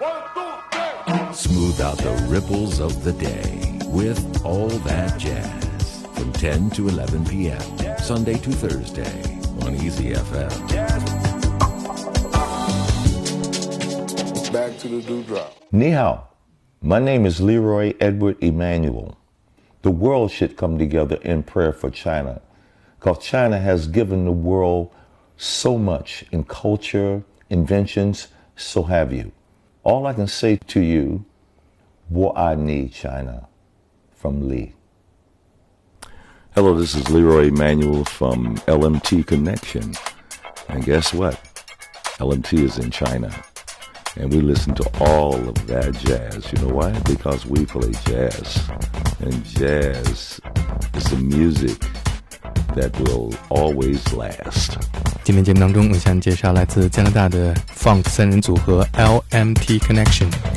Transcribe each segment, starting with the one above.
Smooth out the ripples of the day with All That Jazz from 10 to 11 p.m. Sunday to Thursday on Easy FM. Back to the dewdrop. Ni hao. My name is Leroy Edward Emanuel. The world should come together in prayer for China because China has given the world so much in culture, inventions, so have you. All I can say to you, what I need China from Lee. Hello, this is Leroy Emanuel from LMT Connection. And guess what? LMT is in China. And we listen to all of that jazz. You know why? Because we play jazz. And jazz is the music that will always last. 今天节目当中，我想介绍来自加拿大的 Funk 三人组合 LMT Connection。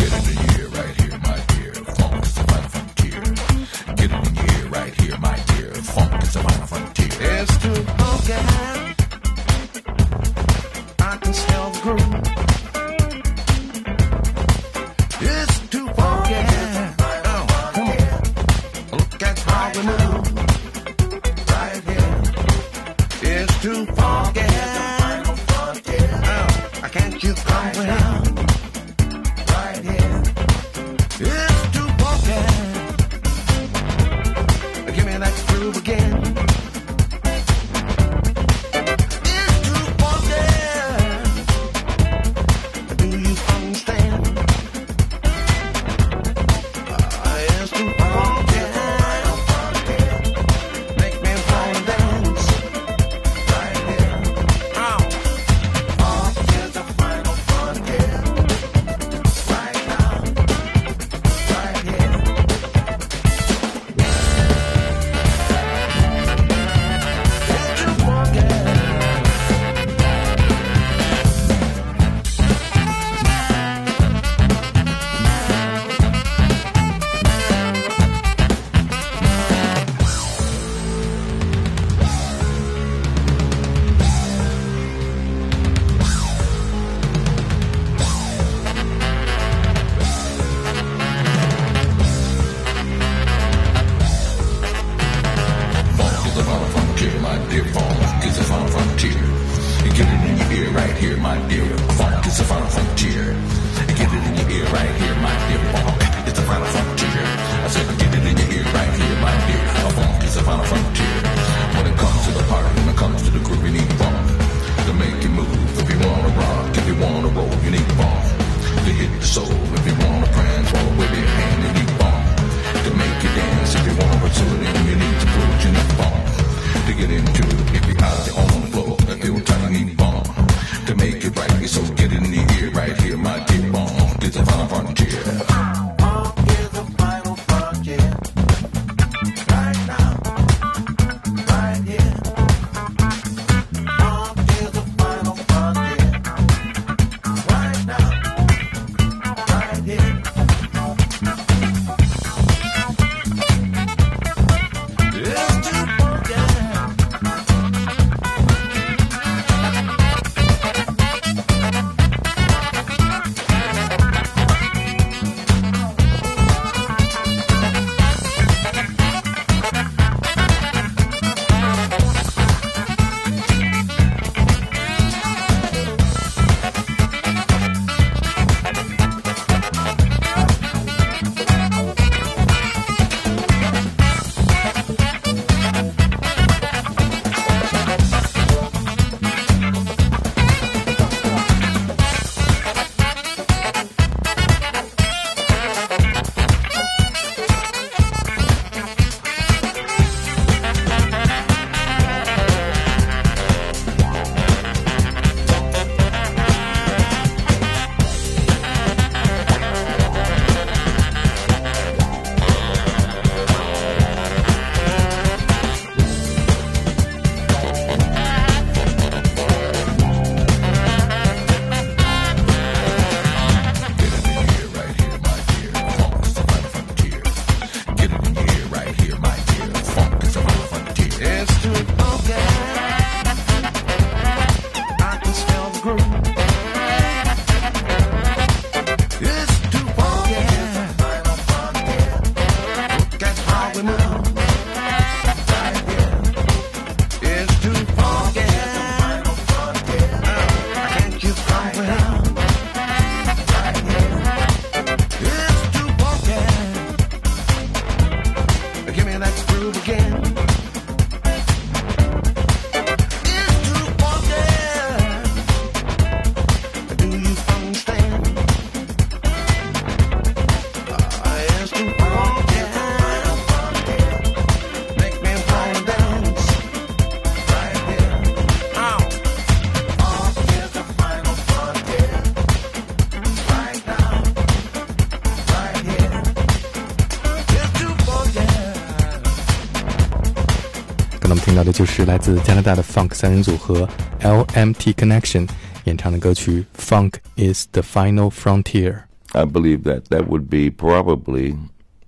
到的就是来自加拿大的 Funk 三人组合 LMT Connection 演唱的歌曲《Funk Is the Final Frontier》。I believe that that would be probably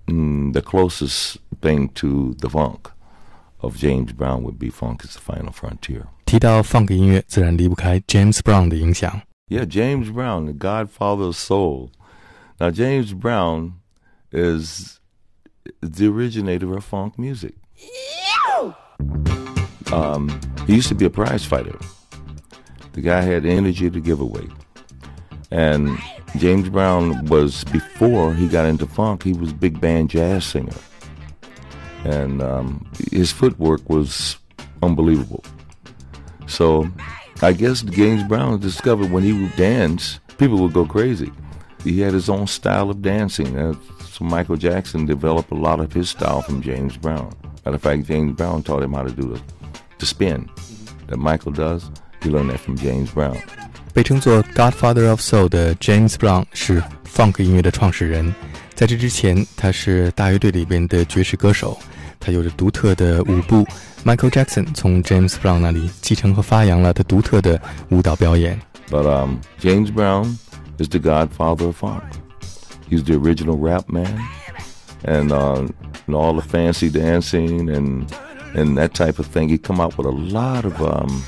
mm, the closest thing to the funk of James Brown would be Funk is the Final Frontier. 提到 funk 音乐，自然离不开 James Brown 的影响。 Yeah, James Brown, the godfather of soul. Now, James Brown is the originator of funk music. Um, he used to be a prize fighter. The guy had energy to give away. And James Brown was, before he got into funk, he was big band jazz singer. And um, his footwork was unbelievable. So I guess James Brown discovered when he would dance, people would go crazy. He had his own style of dancing. Uh, so Michael Jackson developed a lot of his style from James Brown. Matter of fact, James Brown taught him how to do the, the spin that Michael does. He learned that from James Brown. 被称作 Godfather of Soul 的 James Brown 是 funk 音乐的创始人。在这之前，他是大乐队里边的爵士歌手，他有着独特的舞步。Michael Jackson 从 James Brown 那里继承和发扬了他独特的舞蹈表演。 But um, James Brown is the godfather of funk. He's the original rap man, and, uh, and all the fancy dancing and and that type of thing. He come out with a lot of um,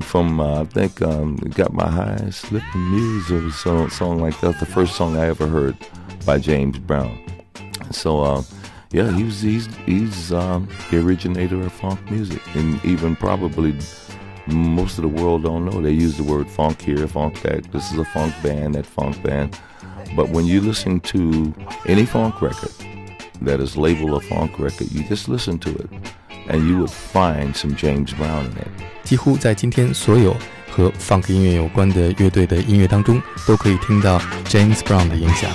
from uh, I think um, "Got My High Slipping Muse" or so song like that. The first song I ever heard by James Brown. So uh, yeah, he's he's he's um, the originator of funk music, and even probably most of the world don't know. They use the word funk here, funk that. This is a funk band, that funk band. But when you listen to any funk record that is labeled a funk record, you just listen to it, and you would find some James Brown in it. 几乎在今天所有和 funk 音乐有关的乐队的音乐当中，都可以听到 James Brown 的影响。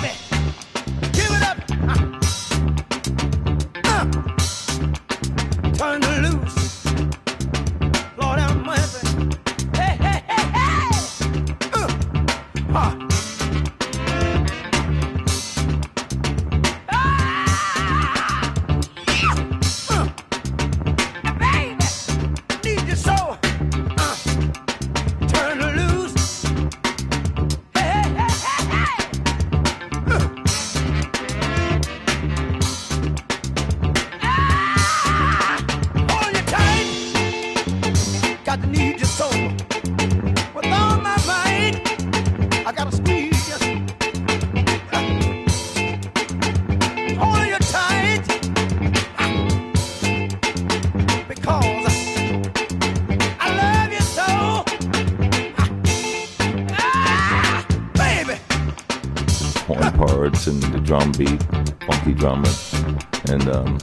And um,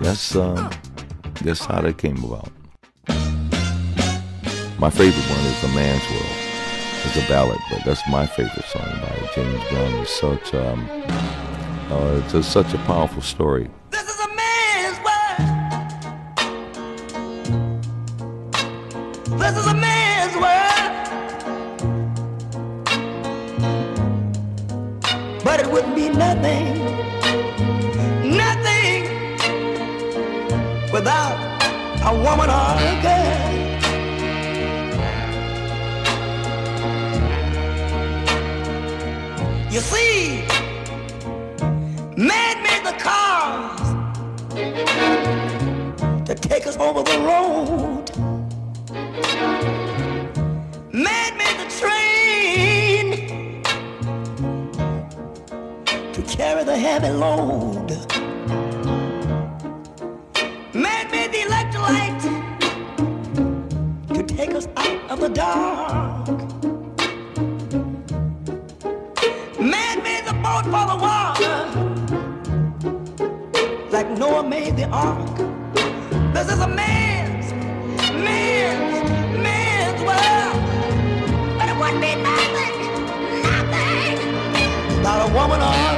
that's um, that's how that came about. My favorite one is "The Man's World." It's a ballad, but that's my favorite song by James Brown. It's such um, uh, it's a, such a powerful story. To carry the heavy load. Made the electric light to take us out of the dark. Man made the boat for the water like Noah made the ark. This is a man's, man's, man's world. But it wouldn't be nothing, nothing without a woman or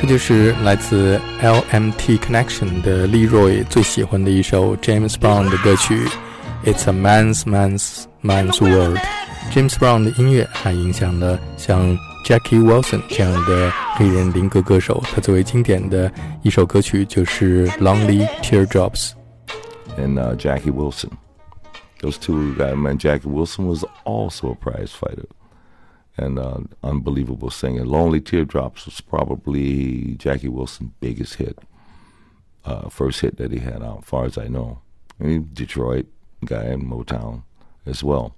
这就是来自 LMT Connection 的 Leroy 最喜欢的一首 James Brown 的歌曲《It's a Man's Man's Man's World》。James Brown 的音乐还影响了像 Jackie Wilson 这样的黑人灵歌歌手。他最为经典的一首歌曲就是《Lonely Teardrops》。 and uh, Jackie Wilson. Those two guys, man, Jackie Wilson was also a prize fighter and uh, unbelievable singer. Lonely Teardrops was probably Jackie Wilson's biggest hit, uh, first hit that he had out, as far as I know. And he Detroit guy in Motown as well.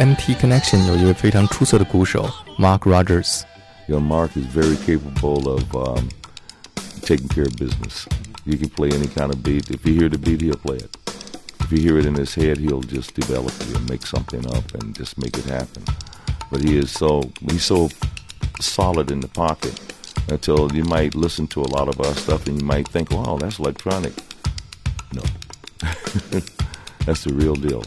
baby. LMT Connection 有一位非常出色的鼓手 Mark Rogers。 You know, Mark is very capable of um, taking care of business. You can play any kind of beat. If you hear the beat, he'll play it. If you hear it in his head, he'll just develop it and make something up and just make it happen. But he is so he's so solid in the pocket until you might listen to a lot of our stuff and you might think, "Wow, that's electronic." No, that's the real deal.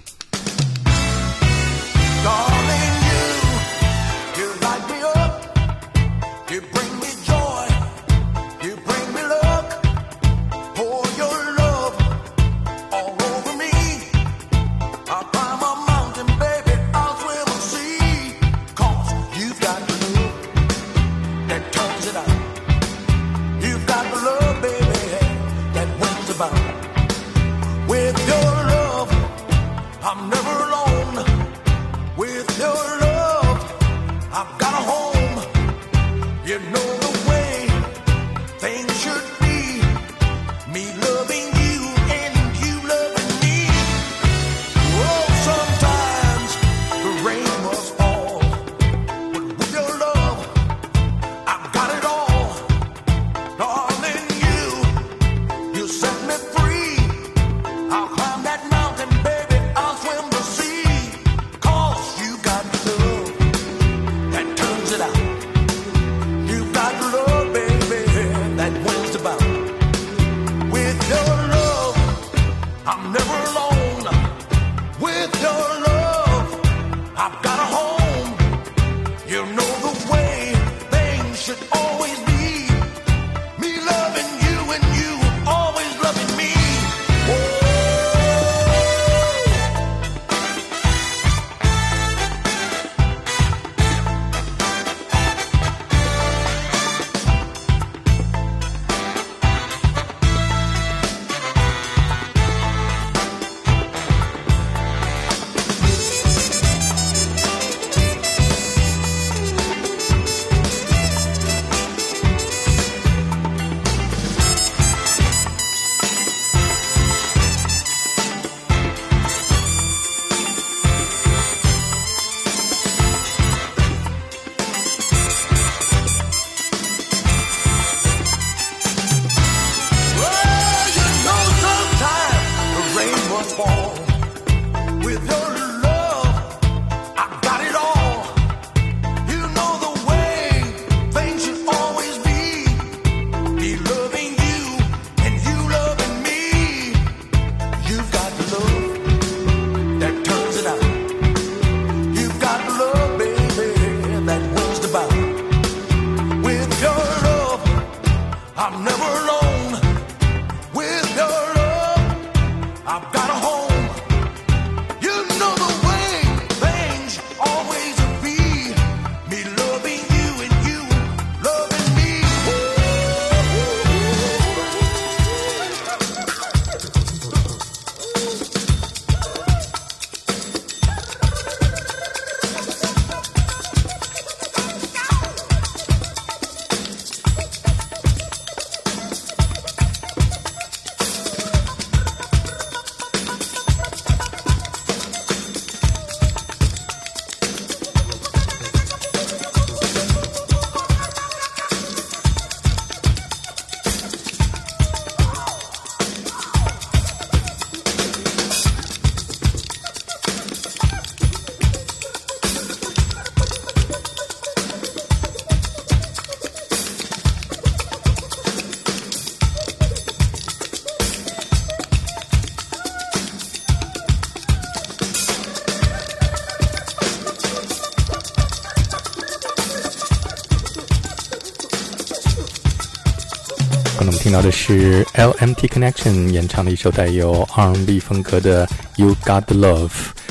到的是 LMT Connection 演唱的一首带有 R&B 风格的《You Got the Love》。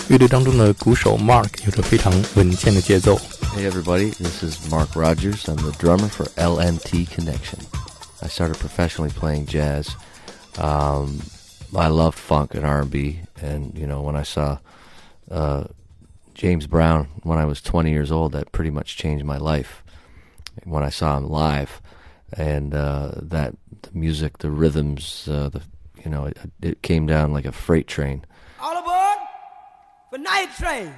乐队当中的鼓手 Mark 有着非常稳健的节奏。 Hey everybody, this is Mark Rogers. I'm the drummer for LMT Connection. I started professionally playing jazz. Um, I loved funk and R&B, and you know when I saw uh, James Brown when I was 20 years old, that pretty much changed my life. When I saw him live, and uh, that the music, the rhythms, uh, the you know it, it came down like a freight train. All aboard for night train.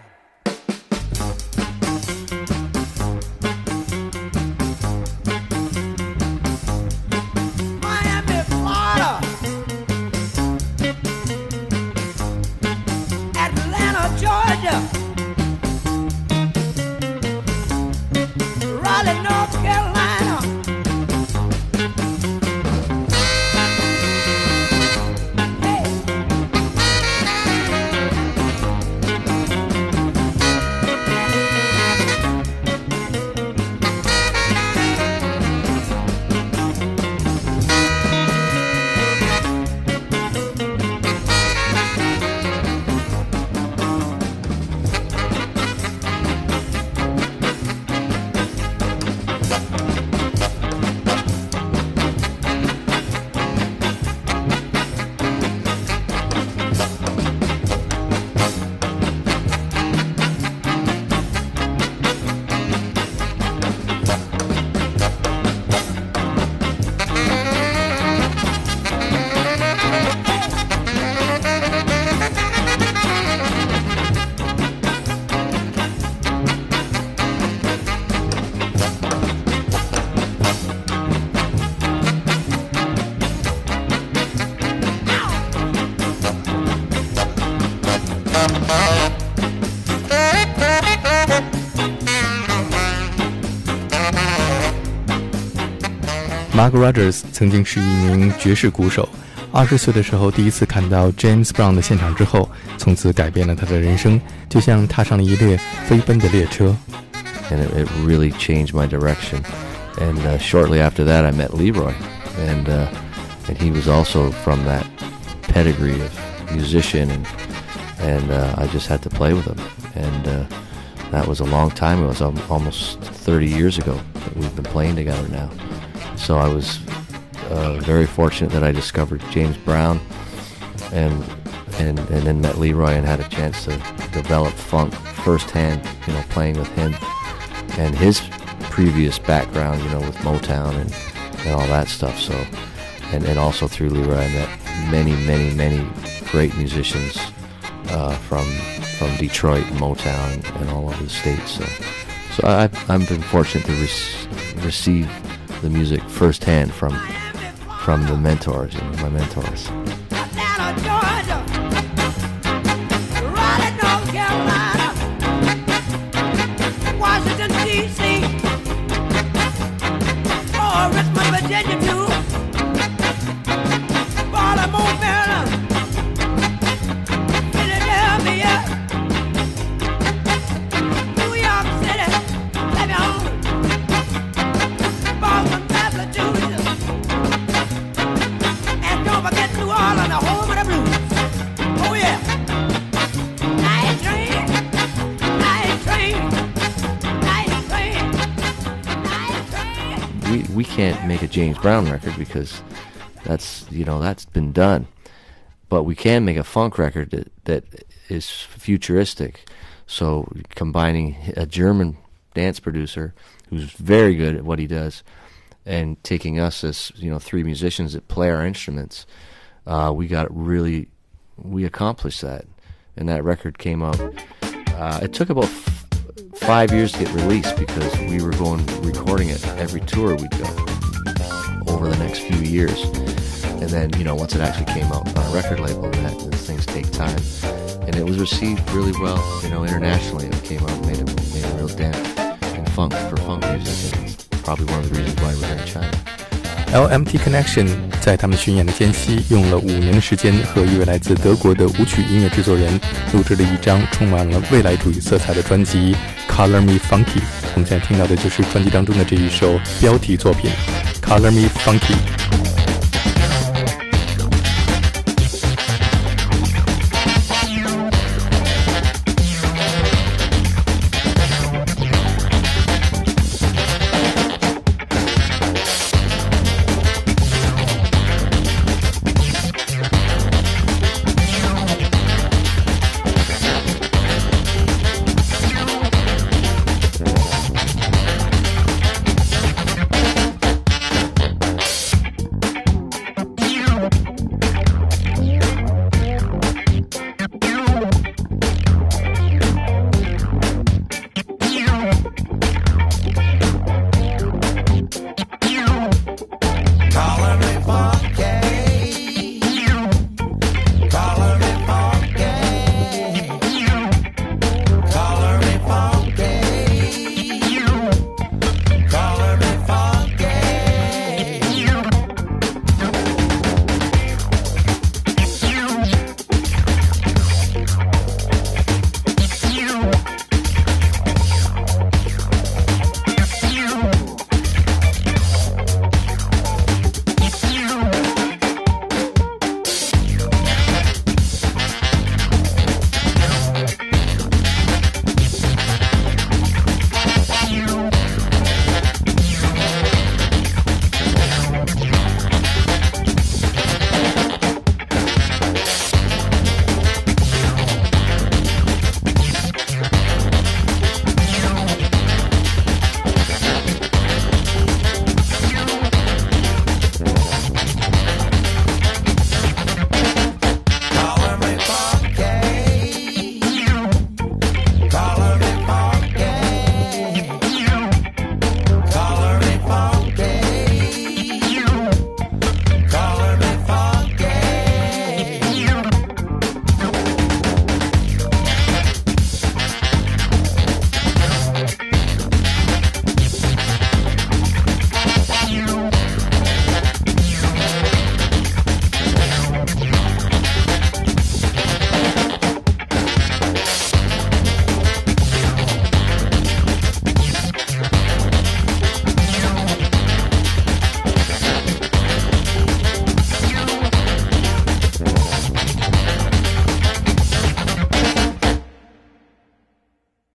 Mark Rogers 曾经是一名爵士鼓手，二十岁的时候第一次看到 James Brown 的现场之后，从此改变了他的人生，就像踏上了一列飞奔的列车。 and it, it really changed my direction. And uh, shortly after that, I met Leroy, and uh, and he was also from that pedigree of musician, and and uh, I just had to play with him, and uh, that was a long time. It was al- almost 30 years ago that we've been playing together now. So I was uh, very fortunate that I discovered James Brown, and and and then met Leroy and had a chance to develop funk firsthand. You know, playing with him and his previous background, you know, with Motown and, and all that stuff. So, and, and also through Leroy, I met many, many, many great musicians uh, from from Detroit, Motown, and all over the states. So, so I, I've been fortunate to rec- receive the music firsthand from from the mentors, my mentors. Washington, D.C. Richmond, Virginia, too. James Brown record because that's you know that's been done, but we can make a funk record that that is futuristic. So combining a German dance producer who's very good at what he does, and taking us as you know three musicians that play our instruments, uh, we got really we accomplished that, and that record came out. Uh, it took about f- five years to get released because we were going recording it every tour we'd go over the next few years, and then you know once it actually came out on a record label, that those things take time, and it was received really well, you know, internationally. It came out and made a made a real dent in funk for funk music, and it's probably one of the reasons why we're in China. LMT Connection 在他们巡演的间隙，用了五年的时间，和一位来自德国的舞曲音乐制作人录制了一张充满了未来主义色彩的专辑《Color Me Funky》。我们现在听到的就是专辑当中的这一首标题作品《 Color Me Funky.